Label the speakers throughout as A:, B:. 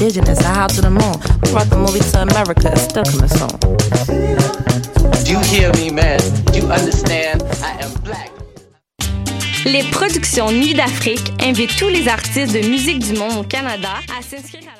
A: indigenous. I howled to the moon. Brought the movie to America. It's still coming soon.
B: Do you hear me, man? Do you understand? I am black.
C: Les productions Nuit d'Afrique invitent tous les artistes de musique du monde au Canada à s'inscrire à la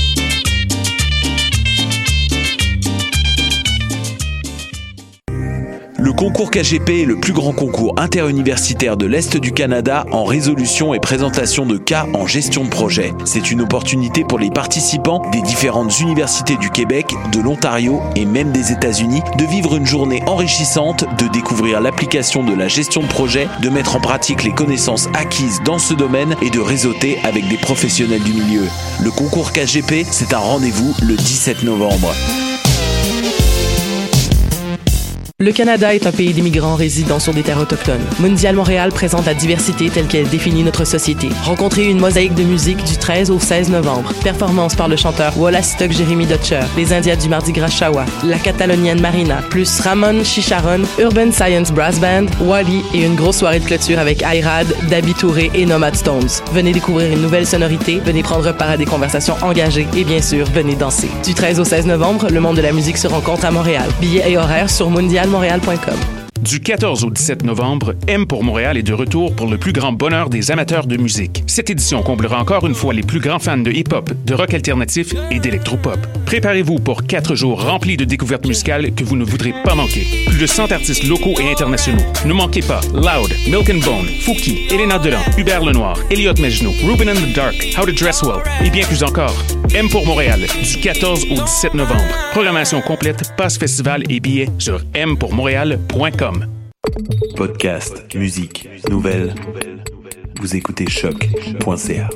D: Le concours KGP est le plus grand concours interuniversitaire de l'Est du Canada en résolution et présentation de cas en gestion de projet. C'est une opportunité pour les participants des différentes universités du Québec, de l'Ontario et même des États-Unis de vivre une journée enrichissante, de découvrir l'application de la gestion de projet, de mettre en pratique les connaissances acquises dans ce domaine et de réseauter avec des professionnels du milieu. Le concours KGP, c'est un rendez-vous le 17 novembre.
E: Le Canada est un pays d'immigrants résidant sur des terres autochtones. Mondial Montréal présente la diversité telle qu'elle définit notre société. Rencontrez une mosaïque de musique du 13 au 16 novembre. Performance par le chanteur Wallastock Jérémy Dutcher, les Indiens du Mardi Gras Shawa, la Catalonienne Marina, plus Ramon Chicharon, Urban Science Brass Band, Wally et une grosse soirée de clôture avec Ayrad, Dabi Touré et Nomad Stones. Venez découvrir une nouvelle sonorité, venez prendre part à des conversations engagées et bien sûr, venez danser. Du 13 au 16 novembre, le monde de la musique se rencontre à Montréal. Billets et horaires sur Mondial
F: Du 14 au 17 novembre, M pour Montréal est de retour pour le plus grand bonheur des amateurs de musique. Cette édition comblera encore une fois les plus grands fans de hip-hop, de rock alternatif et d'électropop. Préparez-vous pour quatre jours remplis de découvertes musicales que vous ne voudrez pas manquer. Plus de 100 artistes locaux et internationaux. Ne manquez pas Loud, Milk and Bone, Fouki, Elena Delan, Hubert Lenoir, Elliot Mejno, Ruben in the Dark, How to Dress Well et bien plus encore. M pour Montréal, du 14 au 17 novembre. Programmation complète, passe festival et billets sur mpourmontréal.com.
D: Podcast, musique, nouvelles. Vous écoutez choc.ca.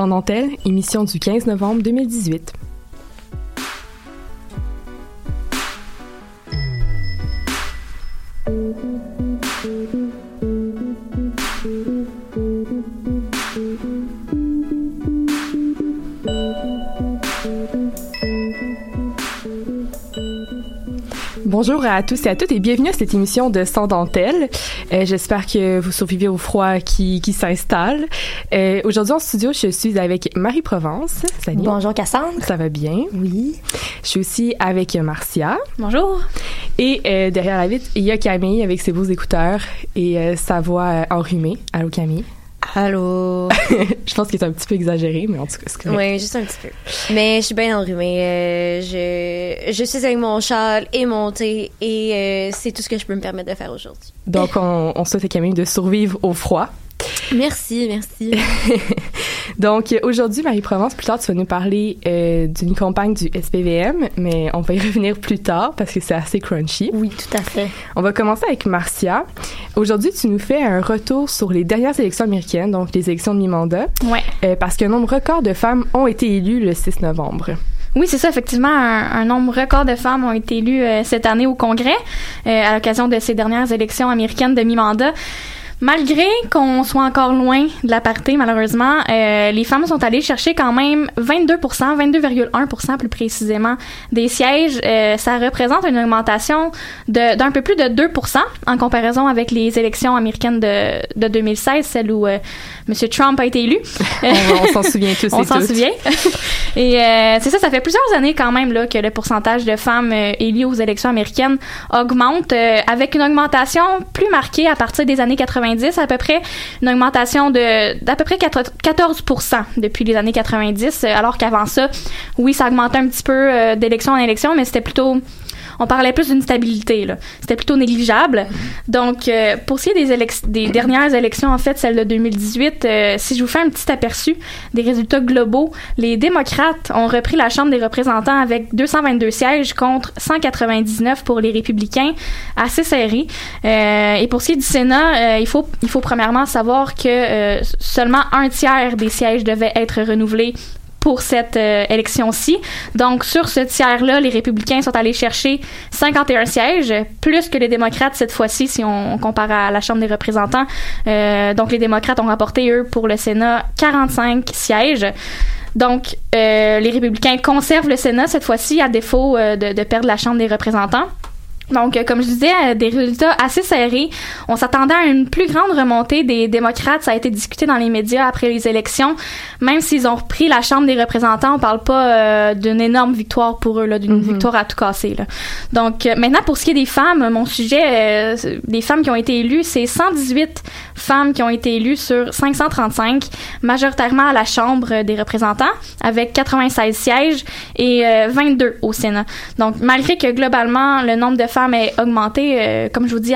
G: Sans dentelle, émission du 15 novembre 2018. Bonjour à tous et à toutes et bienvenue à cette émission de Sans dentelle. Euh, J'espère que vous survivez au froid qui, qui s'installe. Euh, Aujourd'hui en studio, je suis avec Marie-Provence. Salut.
H: Bonjour Cassandre.
G: Ça va bien?
H: Oui.
G: Je suis aussi avec Marcia.
H: Bonjour.
G: Et euh, derrière la vitre, il y a Camille avec ses beaux écouteurs et euh, sa voix enrhumée. Allô Camille?
H: Allô?
G: je pense que c'est un petit peu exagéré, mais en tout cas, c'est correct.
H: Oui, juste un petit peu. Mais je suis bien enrhumée. Euh, je, je suis avec mon châle et mon thé et euh, c'est tout ce que je peux me permettre de faire aujourd'hui.
G: Donc, on, on souhaite à Camille de survivre au froid.
H: Merci, merci.
G: Donc, aujourd'hui, Marie-Provence, plus tard, tu vas nous parler euh, d'une campagne du SPVM, mais on va y revenir plus tard parce que c'est assez crunchy.
H: Oui, tout à fait.
G: On va commencer avec Marcia. Aujourd'hui, tu nous fais un retour sur les dernières élections américaines, donc les élections de mi-mandat.
I: Ouais.
G: Euh, parce qu'un nombre record de femmes ont été élues le 6 novembre.
I: Oui, c'est ça. Effectivement, un, un, nombre record de femmes ont été élues euh, cette année au Congrès euh, à l'occasion de ces dernières élections américaines de mi-mandat. Malgré qu'on soit encore loin de la parité, malheureusement, euh, les femmes sont allées chercher quand même 22% 22,1% plus précisément, des sièges. Euh, ça représente une augmentation de, d'un peu plus de 2% en comparaison avec les élections américaines de, de 2016, celles où euh, M. Trump a été élu.
G: on, on s'en souvient tous
I: On
G: et
I: s'en souvient. et euh, c'est ça, ça fait plusieurs années quand même là, que le pourcentage de femmes euh, élues aux élections américaines augmente, euh, avec une augmentation plus marquée à partir des années 90 à peu près une augmentation de d'à peu près 14% depuis les années 90 alors qu'avant ça oui ça augmentait un petit peu euh, d'élection en élection mais c'était plutôt on parlait plus d'une stabilité. C'était plutôt négligeable. Donc, euh, pour ce qui est des, des dernières élections, en fait, celle de 2018, euh, si je vous fais un petit aperçu des résultats globaux, les démocrates ont repris la Chambre des représentants avec 222 sièges contre 199 pour les républicains, assez serré. Euh, et pour ce qui est du Sénat, euh, il faut il faut premièrement savoir que euh, seulement un tiers des sièges devaient être renouvelés pour cette euh, élection-ci. Donc, sur ce tiers-là, les républicains sont allés chercher 51 sièges, plus que les démocrates cette fois-ci, si on, on compare à la Chambre des représentants. Euh, donc, les démocrates ont rapporté, eux, pour le Sénat, 45 sièges. Donc, euh, les républicains conservent le Sénat cette fois-ci, à défaut euh, de, de perdre la Chambre des représentants. Donc, euh, comme je disais, euh, des résultats assez serrés. On s'attendait à une plus grande remontée des démocrates. Ça a été discuté dans les médias après les élections. Même s'ils ont repris la Chambre des représentants, on parle pas euh, d'une énorme victoire pour eux, là, d'une victoire à tout casser. Là. Donc, euh, maintenant, pour ce qui est des femmes, mon sujet, euh, des femmes qui ont été élues, c'est 118 femmes qui ont été élues sur 535, majoritairement à la Chambre des représentants, avec 96 sièges et euh, 22 au Sénat. Donc, malgré que globalement, le nombre de femmes ait augmenté, euh, comme je vous dis,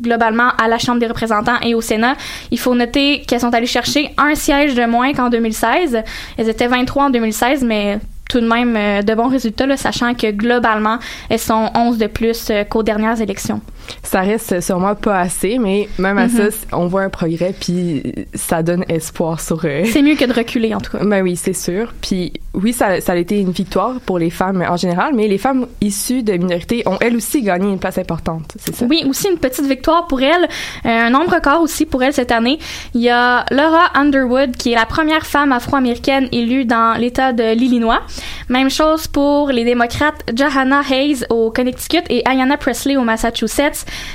I: globalement à la Chambre des représentants et au Sénat, il faut noter qu'elles sont allées chercher un siège de moins qu'en 2016. Elles étaient 23 en 2016, mais tout de même euh, de bons résultats, sachant que globalement, elles sont 11 de plus euh, qu'aux dernières élections.
G: Ça reste sûrement pas assez, mais même à
I: Mhm.
G: ça, c- on voit un progrès, puis ça donne espoir sur... euh,
I: C'est mieux que de reculer, en tout cas.
G: Ben oui, c'est sûr. Puis oui, ça, ça a été une victoire pour les femmes en général, mais les femmes issues de minorités ont elles aussi gagné une place importante, c'est ça?
I: Oui, aussi une petite victoire pour elle. Euh, un nombre record aussi pour elle cette année. Il y a Laura Underwood, qui est la première femme afro-américaine élue dans l'État de l'Illinois. Même chose pour les démocrates Johanna Hayes au Connecticut et Ayanna Presley au Massachusetts.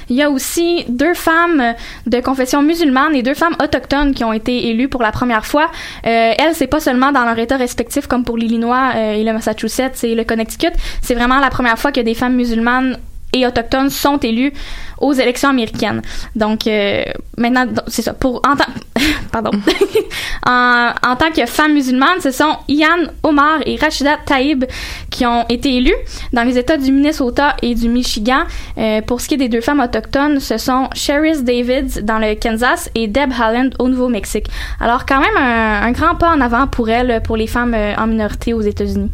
I: Il y a aussi deux femmes de confession musulmane et deux femmes autochtones qui ont été élues pour la première fois. Euh, elles, c'est pas seulement dans leur État respectif comme pour l'Illinois euh, et le Massachusetts et le Connecticut. C'est vraiment la première fois que des femmes musulmanes et autochtones sont élus aux élections américaines. Donc euh, maintenant c'est ça pour en tant pardon en, en tant que femmes musulmanes, ce sont Ian Omar et Rachida Taïb qui ont été élus dans les États du Minnesota et du Michigan. Euh, pour ce qui est des deux femmes autochtones, ce sont Cheris Davids dans le Kansas et Deb Haaland au Nouveau-Mexique. Alors quand même un, un grand pas en avant pour elles, pour les femmes euh, en minorité aux États-Unis.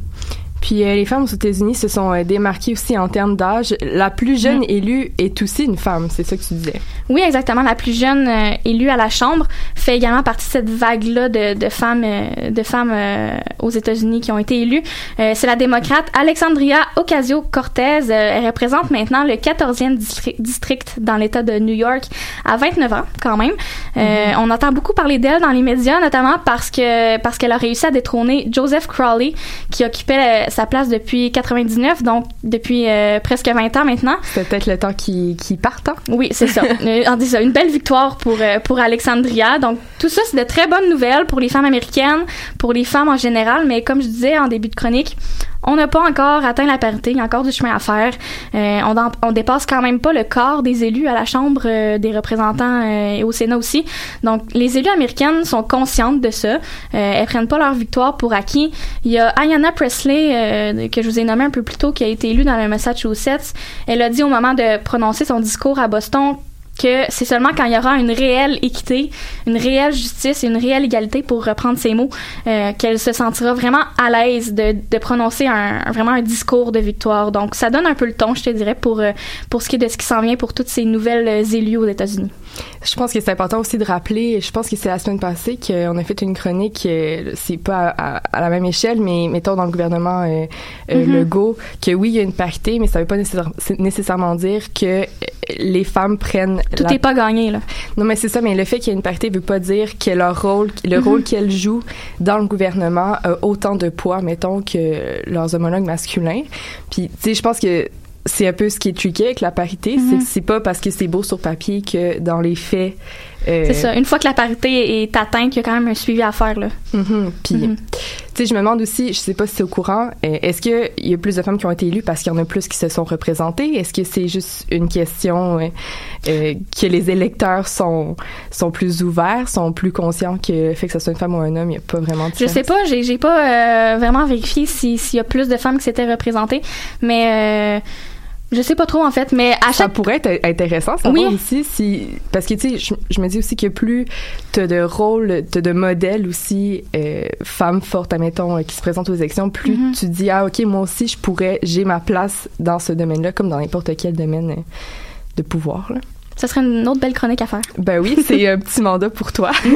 G: Puis euh, les femmes aux États-Unis se sont euh, démarquées aussi en termes d'âge. La plus jeune élue est aussi une femme, c'est ça que tu disais.
I: Oui, exactement. La plus jeune euh, élue à la Chambre fait également partie de cette vague-là de, de femmes, de femmes aux États-Unis qui ont été élues. C'est la démocrate Alexandria Ocasio-Cortez. Elle représente maintenant le 14e distri- district dans l'État de New York à 29 ans, quand même. Euh, On entend beaucoup parler d'elle dans les médias, notamment parce que parce qu'elle a réussi à détrôner Joseph Crowley, qui occupait sa place depuis 99, donc depuis euh, presque 20 ans maintenant.
G: C'est peut-être le temps qui, qui partent. hein?
I: Oui, c'est ça. On dit ça, une belle victoire pour euh, pour Alexandria. Donc tout ça, c'est de très bonnes nouvelles pour les femmes américaines, pour les femmes en général. Mais comme je disais en début de chronique, on n'a pas encore atteint la parité. Il y a encore du chemin à faire. Euh, on, on dépasse quand même pas le quart des élus à la Chambre euh, des représentants euh, et au Sénat aussi. Donc les élus américaines sont conscientes de ça. Euh, elles prennent pas leur victoire pour acquis. Il y a Ayanna Presley euh, que je vous ai nommé un peu plus tôt qui a été élue dans le Massachusetts. Elle a dit au moment de prononcer son discours à Boston que c'est seulement quand il y aura une réelle équité, une réelle justice et une réelle égalité, pour reprendre ces mots, euh, qu'elle se sentira vraiment à l'aise de, de prononcer un, vraiment un discours de victoire. Donc, ça donne un peu le ton, je te dirais, pour, euh, pour ce qui est de ce qui s'en vient pour toutes ces nouvelles euh, élus aux États-Unis.
G: Je pense que c'est important aussi de rappeler, je pense que c'est la semaine passée qu'on a fait une chronique, euh, c'est pas à, à- à la même échelle, mais mettons dans le gouvernement euh, euh,
I: Mhm.
G: Legault, que oui, il y a une parité, mais ça veut pas nécessaire- nécessairement dire que les femmes prennent...
I: Tout
G: la-
I: n'est pas gagné, là.
G: Non, mais c'est ça, mais le fait qu'il y ait une parité veut pas dire que leur rôle, le
I: Mhm.
G: rôle qu'elles jouent dans le gouvernement a autant de poids, mettons, que leurs homologues masculins. Puis, tu sais, je pense que c'est un peu ce qui est tricky avec la parité, c'est
I: Mhm.
G: que c'est pas parce que c'est beau sur papier que dans les faits... euh,
I: C'est ça. Une fois que la parité est atteinte, il y a quand même un suivi à faire, là.
G: Mhm. Puis,
I: Mhm.
G: tu sais, je me demande aussi, je sais pas si c'est au courant, euh, est-ce qu'il y a plus de femmes qui ont été élues parce qu'il y en a plus qui se sont représentées? Est-ce que c'est juste une question euh, que les électeurs sont, sont plus ouverts, sont plus conscients que fait que ce soit une femme ou un homme, il n'y a pas vraiment de
I: Je sais pas, j'ai pas vraiment vérifié si- s'il y a plus de femmes qui s'étaient représentées, mais euh, Je sais pas trop en fait, mais à
G: Ça
I: chaque
G: pourrait être intéressant, ça
I: Oui.
G: aussi, si parce que tu sais, je, je me dis aussi que plus t'as de rôles, t'as de modèles aussi, euh, femmes fortes, admettons, euh, qui se présentent aux élections, plus
I: Mhm.
G: tu dis ah ok, moi aussi je pourrais, j'ai ma place dans ce domaine-là, comme dans n'importe quel domaine euh, de pouvoir. Là.
I: ça serait une autre belle chronique à faire.
G: Ben oui, c'est un petit mandat pour toi.
I: Je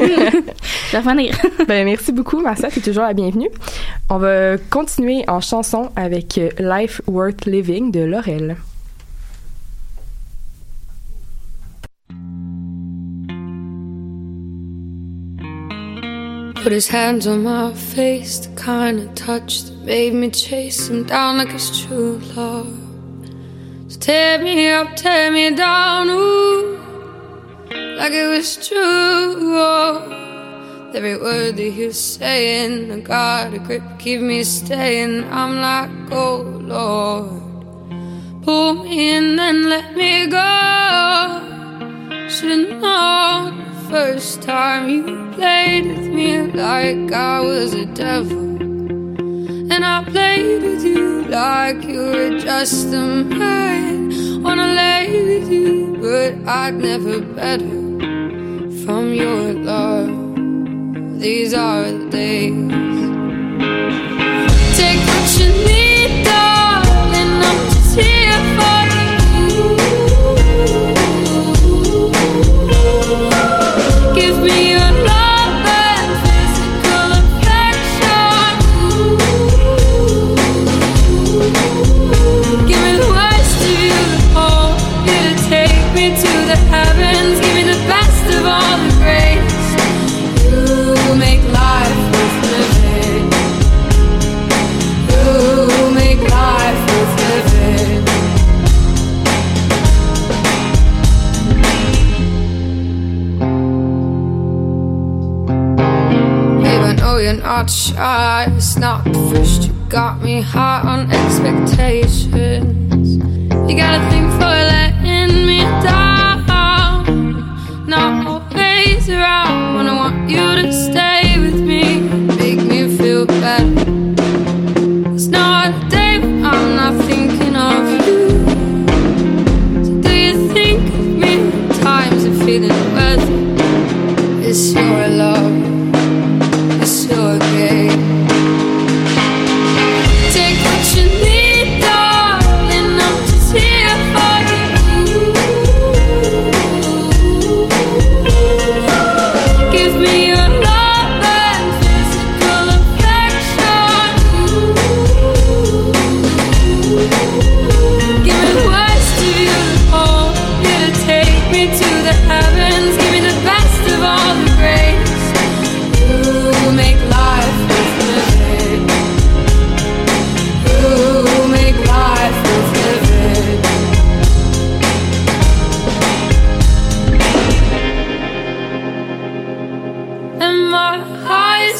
I: vais revenir.
G: ben merci beaucoup, Marcia, t'es toujours la bienvenue. On va continuer en chanson avec euh, Life Worth Living de Laurel.
J: Put his hands on my face, the kind of touch that made me chase him down like his true love. So tear me up, tear me down, ooh, like it was true. Oh. Every word that he was saying, I got a grip, keep me staying. I'm like, oh Lord, pull me in and let me go. Should've known first time you played with me like I was a devil. And I played with you like you were just a man. Wanna lay with you, but I'd never better from your love. These are the days. Take what you need,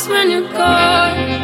J: when you're gone.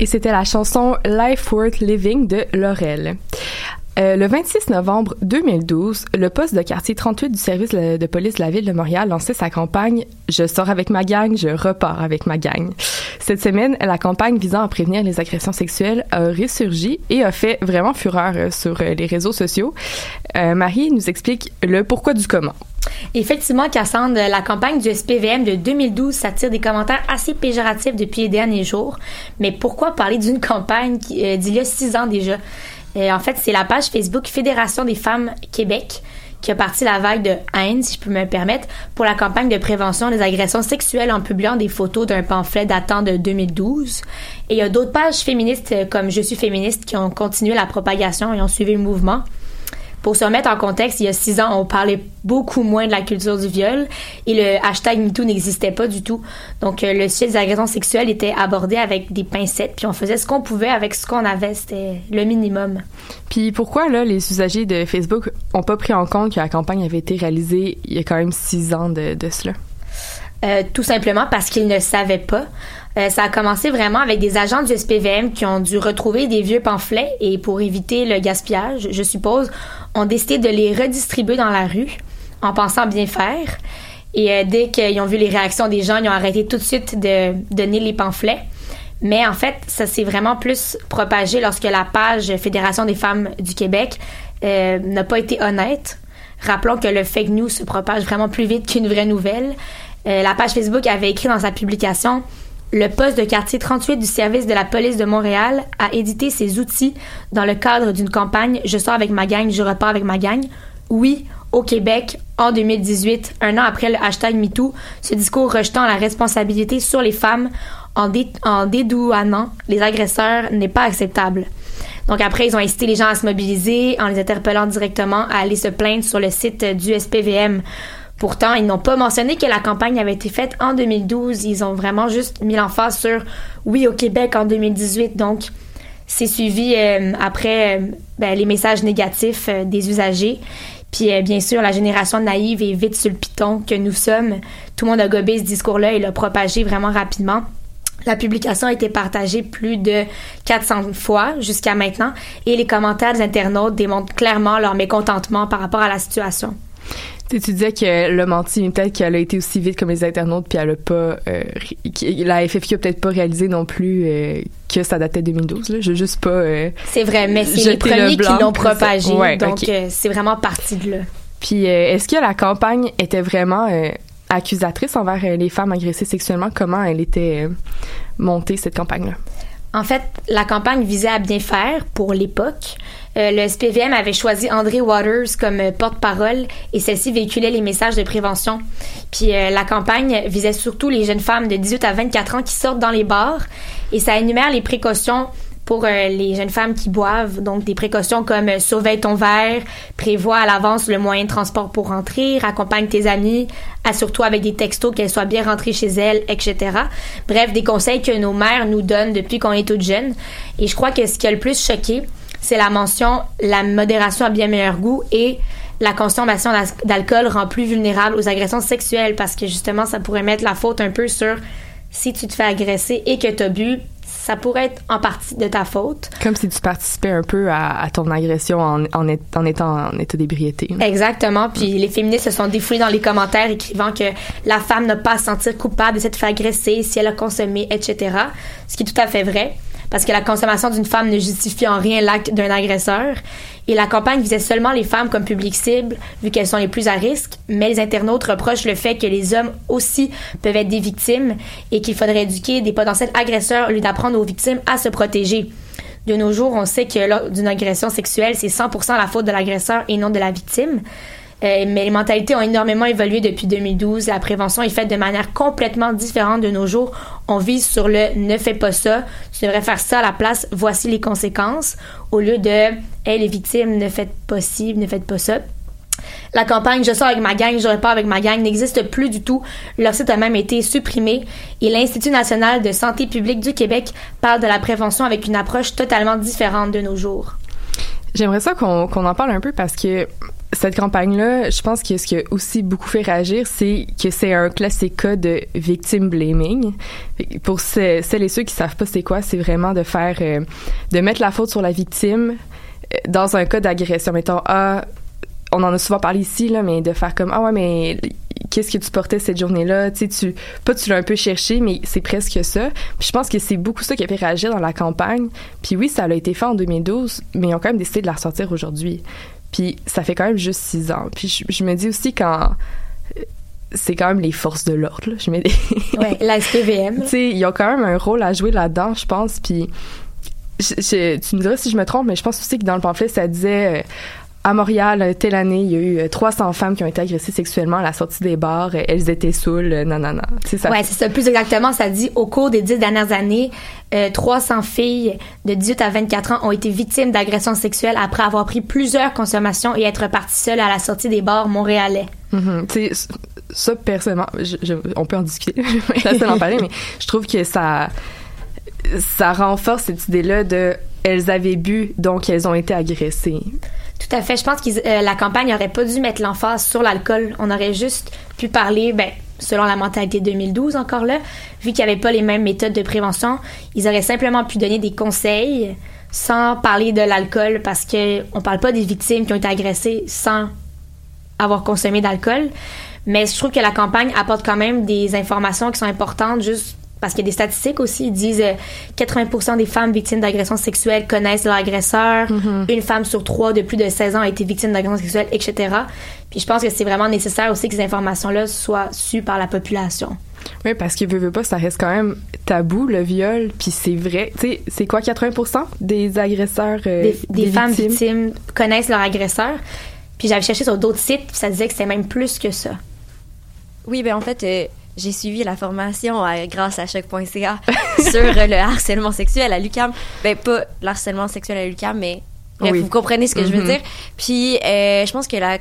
G: Et c'était la chanson Life Worth Living de Laurel. Euh, le 26 novembre 2012, le poste de quartier 38 du service de police de la ville de Montréal lançait sa campagne Je sors avec ma gang, je repars avec ma gang. Cette semaine, la campagne visant à prévenir les agressions sexuelles a ressurgi et a fait vraiment fureur euh, sur euh, les réseaux sociaux. Euh, Marie nous explique le pourquoi du comment.
K: Effectivement, Cassandre, la campagne du SPVM de 2012 s'attire des commentaires assez péjoratifs depuis les derniers jours. Mais pourquoi parler d'une campagne euh, d'il y a six ans déjà? Euh, en fait, c'est la page Facebook Fédération des femmes Québec qui a parti la vague de haine, si je peux me permettre, pour la campagne de prévention des agressions sexuelles en publiant des photos d'un pamphlet datant de 2012. Et il y a d'autres pages féministes euh, comme Je suis féministe qui ont continué la propagation et ont suivi le mouvement. Pour se remettre en contexte, il y a six ans, on parlait beaucoup moins de la culture du viol et le hashtag MeToo n'existait pas du tout. Donc, euh, le sujet des agressions sexuelles était abordé avec des pincettes, puis on faisait ce qu'on pouvait avec ce qu'on avait. C'était le minimum.
G: Puis pourquoi, là, les usagers de Facebook ont pas pris en compte que la campagne avait été réalisée il y a quand même six ans de, de cela?
K: Euh, tout simplement parce qu'ils ne savaient pas. Euh, ça a commencé vraiment avec des agents du SPVM qui ont dû retrouver des vieux pamphlets et pour éviter le gaspillage, je suppose, ont décidé de les redistribuer dans la rue en pensant bien faire. Et euh, dès qu'ils ont vu les réactions des gens, ils ont arrêté tout de suite de donner les pamphlets. Mais en fait, ça s'est vraiment plus propagé lorsque la page Fédération des femmes du Québec euh, n'a pas été honnête. Rappelons que le fake news se propage vraiment plus vite qu'une vraie nouvelle. la page Facebook avait écrit dans sa publication le poste de quartier 38 du service de la police de Montréal a édité ses outils dans le cadre d'une campagne Je sors avec ma gang, je repars avec ma gang. Oui, au Québec, en 2018, un an après le hashtag MeToo, ce discours rejetant la responsabilité sur les femmes en, en dédouanant les agresseurs n'est pas acceptable. Donc après, ils ont incité les gens à se mobiliser en les interpellant directement à aller se plaindre sur le site du SPVM. Pourtant, ils n'ont pas mentionné que la campagne avait été faite en 2012. Ils ont vraiment juste mis l'emphase sur oui au Québec en 2018. Donc, c'est suivi euh, après euh, ben, les messages négatifs euh, des usagers. Puis bien sûr, la génération naïve et vite sur que nous sommes, tout le monde a gobé ce discours-là et l'a propagé vraiment rapidement. La publication a été partagée plus de 400 fois jusqu'à maintenant et les commentaires des internautes démontrent clairement leur mécontentement par rapport à la situation.
G: Tu, disais qu'elle a menti, mais peut-être qu'elle a été aussi vite comme les internautes, puis elle a pas. Euh, la FFQ a peut-être pas réalisé non plus euh, que ça datait de 2012. Là. Je juste pas. Euh,
K: c'est vrai, mais c'est les premiers qui l'ont propagé, donc c'est vraiment parti de là.
G: Puis est-ce que la campagne était vraiment accusatrice envers les femmes agressées sexuellement? Comment elle était montée cette campagne-là?
K: En fait, la campagne visait à bien faire pour l'époque. Euh, le SPVM avait choisi André Waters comme euh, porte-parole et celle-ci véhiculait les messages de prévention. Puis euh, la campagne visait surtout les jeunes femmes de 18 à 24 ans qui sortent dans les bars et ça énumère les précautions pour euh, les jeunes femmes qui boivent. Donc, des précautions comme surveille ton verre, prévois à l'avance le moyen de transport pour rentrer, accompagne tes amis, assure-toi avec des textos qu'elles soient bien rentrées chez elles, etc. Bref, des conseils que nos mères nous donnent depuis qu'on est toutes jeunes. Et je crois que ce qui a le plus choqué, c'est la mention la modération a bien meilleur goût et la consommation d'alcool rend plus vulnérable aux agressions sexuelles parce que justement, ça pourrait mettre la faute un peu sur si tu te fais agresser et que tu as bu, ça pourrait être en partie de ta faute.
G: Comme si tu participais un peu à, ton agression en, en, étant en état d'ébriété.
K: Exactement. Puis les féministes se sont défoulées dans les commentaires écrivant que la femme n'a pas à se sentir coupable de s'être fait agresser si elle a consommé, etc. Ce qui est tout à fait vrai parce que la consommation d'une femme ne justifie en rien l'acte d'un agresseur. Et la campagne visait seulement les femmes comme public cible, vu qu'elles sont les plus à risque, mais les internautes reprochent le fait que les hommes aussi peuvent être des victimes et qu'il faudrait éduquer des potentiels agresseurs au lieu d'apprendre aux victimes à se protéger. De nos jours, on sait que lors d'une agression sexuelle, c'est 100% la faute de l'agresseur et non de la victime. Euh, mais les mentalités ont énormément évolué depuis 2012. La prévention est faite de manière complètement différente de nos jours. On vise sur le ne fais pas ça, tu devrais faire ça à la place, voici les conséquences, au lieu de hey, les victimes, ne faites pas ci, ne faites pas ça. La campagne Je sors avec ma gang, je repars avec ma gang n'existe plus du tout. Leur site a même été supprimé et l'Institut national de santé publique du Québec parle de la prévention avec une approche totalement différente de nos jours.
G: J'aimerais ça qu'on en parle un peu parce que cette campagne-là, je pense que ce qui a aussi beaucoup fait réagir, c'est que c'est un classique cas de victim blaming. Pour celles et ceux qui savent pas c'est quoi, c'est vraiment de faire, euh, de mettre la faute sur la victime euh, dans un cas d'agression. Mettons, ah, on en a souvent parlé ici, là, mais de faire comme, ah ouais, mais qu'est-ce que tu portais cette journée-là? Tu sais, tu, pas tu l'as un peu cherché, mais c'est presque ça. Puis je pense que c'est beaucoup ça qui a fait réagir dans la campagne. Puis oui, ça a été fait en 2012, mais ils ont quand même décidé de la ressortir aujourd'hui. Puis ça fait quand même juste six ans. Puis je, je me dis aussi quand c'est quand même les forces de l'ordre. là. Je mets des...
K: Ouais, la SPVM.
G: tu sais, ils ont quand même un rôle à jouer là-dedans, je pense. Puis je- je- tu me diras si je me trompe, mais je pense aussi que dans le pamphlet, ça disait euh, à Montréal, euh, telle année, il y a eu euh, 300 femmes qui ont été agressées sexuellement à la sortie des bars. euh, Elles étaient saoules, euh, non, non, non. Sais, ça
K: Ouais, c'est ça. Plus exactement, ça dit au cours des dix dernières années, euh, 300 filles de 18 à 24 ans ont été victimes d'agressions sexuelles après avoir pris plusieurs consommations et être parties seules à la sortie des bars montréalais.
G: Mhm. C- ça, personnellement, je- je- on peut en discuter, je vais en parler, mais je trouve que ça, ça renforce cette idée-là de elles avaient bu, donc elles ont été agressées.
K: Tout à fait. Je pense que la campagne aurait pas dû mettre l'emphase sur l'alcool. On aurait juste pu parler, ben, selon la mentalité 2012 encore là, vu qu'il n'y avait pas les mêmes méthodes de prévention, ils auraient simplement pu donner des conseils sans parler de l'alcool parce que on parle pas des victimes qui ont été agressées sans avoir consommé d'alcool. Mais je trouve que la campagne apporte quand même des informations qui sont importantes juste parce qu'il y a des statistiques aussi. Ils disent euh, 80% des femmes victimes d'agressions sexuelles connaissent leur agresseur. Une femme sur trois de plus de 16 ans a été victime d'agressions sexuelles, etc. Puis je pense que c'est vraiment nécessaire aussi que ces informations-là soient sues par la population.
G: Oui, parce que veux, veux pas, ça reste quand même tabou, le viol, puis c'est vrai. Tu sais, c'est quoi, 80% des agresseurs euh,
K: Des, des femmes
G: victimes?
K: victimes connaissent leur agresseur. Puis j'avais cherché sur d'autres sites, puis ça disait que c'était même plus que ça.
H: Oui, ben en fait, euh, j'ai suivi la formation euh, grâce à choc.ca sur euh, le harcèlement sexuel à l'UQAM. Ben pas le harcèlement sexuel à l'UQAM, mais bref,
G: Oui.
H: vous comprenez ce que je veux
G: Mhm.
H: dire. Puis euh, je pense que la,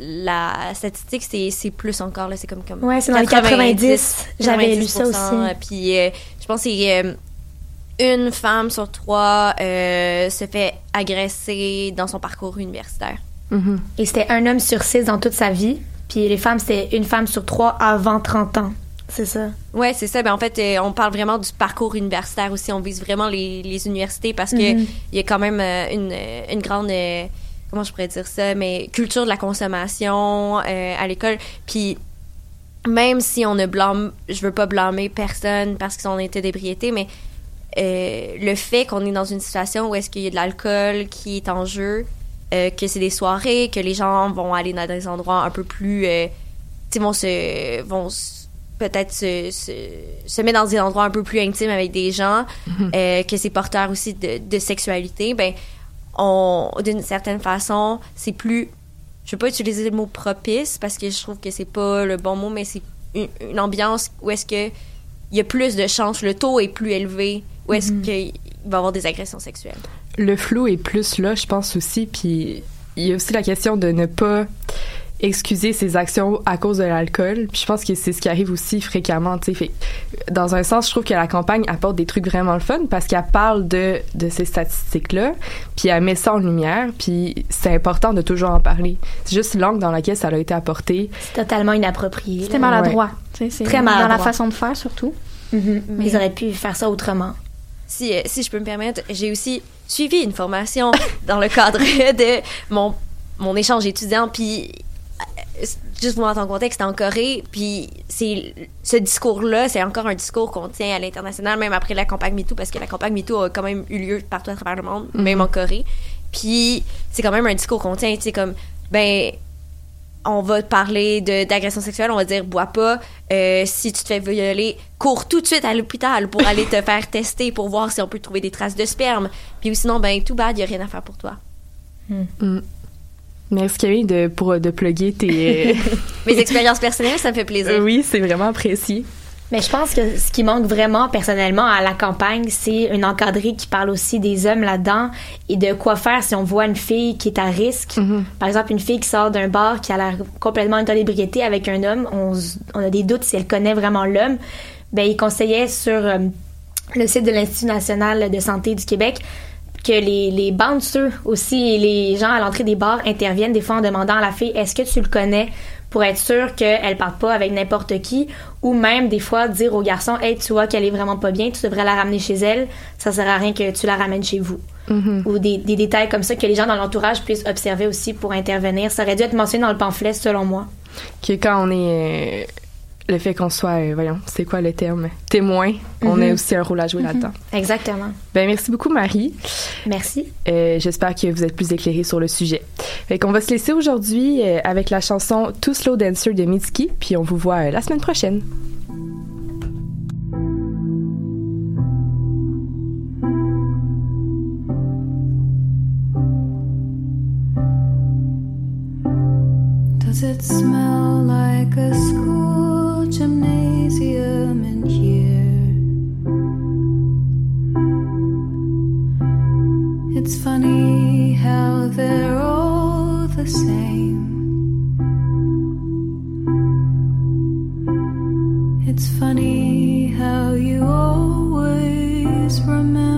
H: la statistique, c'est, c'est plus encore, là, c'est comme... comme
K: Ouais, c'est dans les 90. J'avais lu ça
H: 90%,
K: aussi.
H: Puis euh, je pense que c'est... euh, une femme sur trois se fait agresser dans son parcours universitaire.
G: Mhm.
K: Et c'était un homme sur six dans toute sa vie? Puis les femmes, c'était une femme sur trois avant 30 ans. C'est ça?
H: Ouais, c'est ça. Ben, en fait, euh, on parle vraiment du parcours universitaire aussi. On vise vraiment les, les universités parce que
K: Mhm.
H: il y a quand même euh, une, euh, une grande, euh, comment je pourrais dire ça, mais culture de la consommation à l'école. Puis même si on ne blâme, je veux pas blâmer personne parce qu'ils ont été d'ébriété, mais le fait qu'on est dans une situation où est-ce qu'il y a de l'alcool qui est en jeu, euh, que c'est des soirées, que les gens vont aller dans des endroits un peu plus, euh, tu sais, vont se, vont peut-être se, se, se mettre dans des endroits un peu plus intimes avec des gens, euh, que c'est porteur aussi de, de sexualité, ben, on, d'une certaine façon, c'est plus, je veux pas utiliser le mot propice parce que je trouve que c'est pas le bon mot, mais c'est une, une ambiance où est-ce que il y a plus de chances, le taux est plus élevé, où est-ce
G: Mhm.
H: qu'il va y avoir des agressions sexuelles?
G: Le flou est plus là, je pense aussi. Puis il y a aussi la question de ne pas excuser ses actions à cause de l'alcool. Puis je pense que c'est ce qui arrive aussi fréquemment. tu sais. Fait, dans un sens, je trouve que la campagne apporte des trucs vraiment le fun parce qu'elle parle de, de ces statistiques-là, puis elle met ça en lumière, puis c'est important de toujours en parler. C'est juste l'angle dans laquelle ça a été apporté.
K: C'est totalement inapproprié.
I: C'était maladroit. Tu sais, C'est
K: Très
I: Dans
K: maladroit.
I: la façon de faire, surtout.
K: Mhm.
H: Mais-
K: Ils auraient pu faire ça autrement.
H: Si, euh, si je peux me permettre, j'ai aussi suivi une formation dans le cadre de mon, mon échange étudiant, puis euh, juste pour mettre en contexte, c'était en Corée, puis c'est ce discours-là, c'est encore un discours qu'on tient à l'international, même après la campagne MeToo, parce que la campagne MeToo a quand même eu lieu partout à travers le monde, même en Corée. Puis c'est quand même un discours qu'on tient, tu sais, comme, ben, on va te parler de- d'agression sexuelle, on va dire bois pas. Euh, si tu te fais violer, cours tout de suite à l'hôpital pour aller te faire tester pour voir si on peut trouver des traces de sperme. Puis sinon, ben tout bad, il y a rien à faire pour toi.
G: Mm. Merci Camille de, pour, de plugger tes...
H: Mes expériences personnelles, ça me fait plaisir.
G: Euh, oui, c'est vraiment apprécié.
K: Mais je pense que ce qui manque vraiment personnellement à la campagne, c'est une encadrée qui parle aussi des hommes là-dedans et de quoi faire si on voit une fille qui est à risque.
G: Mm-hmm.
K: Par exemple, une fille qui sort d'un bar qui a l'air complètement en état d'ébriété avec un homme, on, on a des doutes si elle connaît vraiment l'homme. Ben, il conseillait sur euh, le site de l'Institut national de santé du Québec que les, les bouncers aussi et les gens à l'entrée des bars interviennent des fois en demandant à la fille est-ce que tu le connais? Pour être sûr qu'elle parte pas avec n'importe qui ou même des fois dire au garçon hey tu vois qu'elle est vraiment pas bien tu devrais la ramener chez elle. Ça sert à rien que tu la ramènes chez vous.
G: Mhm.
K: ou des, des détails comme ça que les gens dans l'entourage puissent observer aussi pour intervenir. Ça aurait dû être mentionné dans le pamphlet selon moi.
G: Que quand on est euh, le fait qu'on soit euh, voyons c'est quoi le terme? Témoin. On
K: Mhm.
G: a aussi un rôle à jouer là-dedans.
K: Exactement.
G: Ben merci beaucoup Marie.
K: Merci.
G: Euh, j'espère que vous êtes plus éclairés sur le sujet. Fait qu'on va se laisser aujourd'hui euh, avec la chanson Too Slow Dancer de Mitski, puis on vous voit euh, la semaine prochaine.
L: Does it smell like a school gymnasium in here? It's funny how they're all the same. It's funny how you always remember,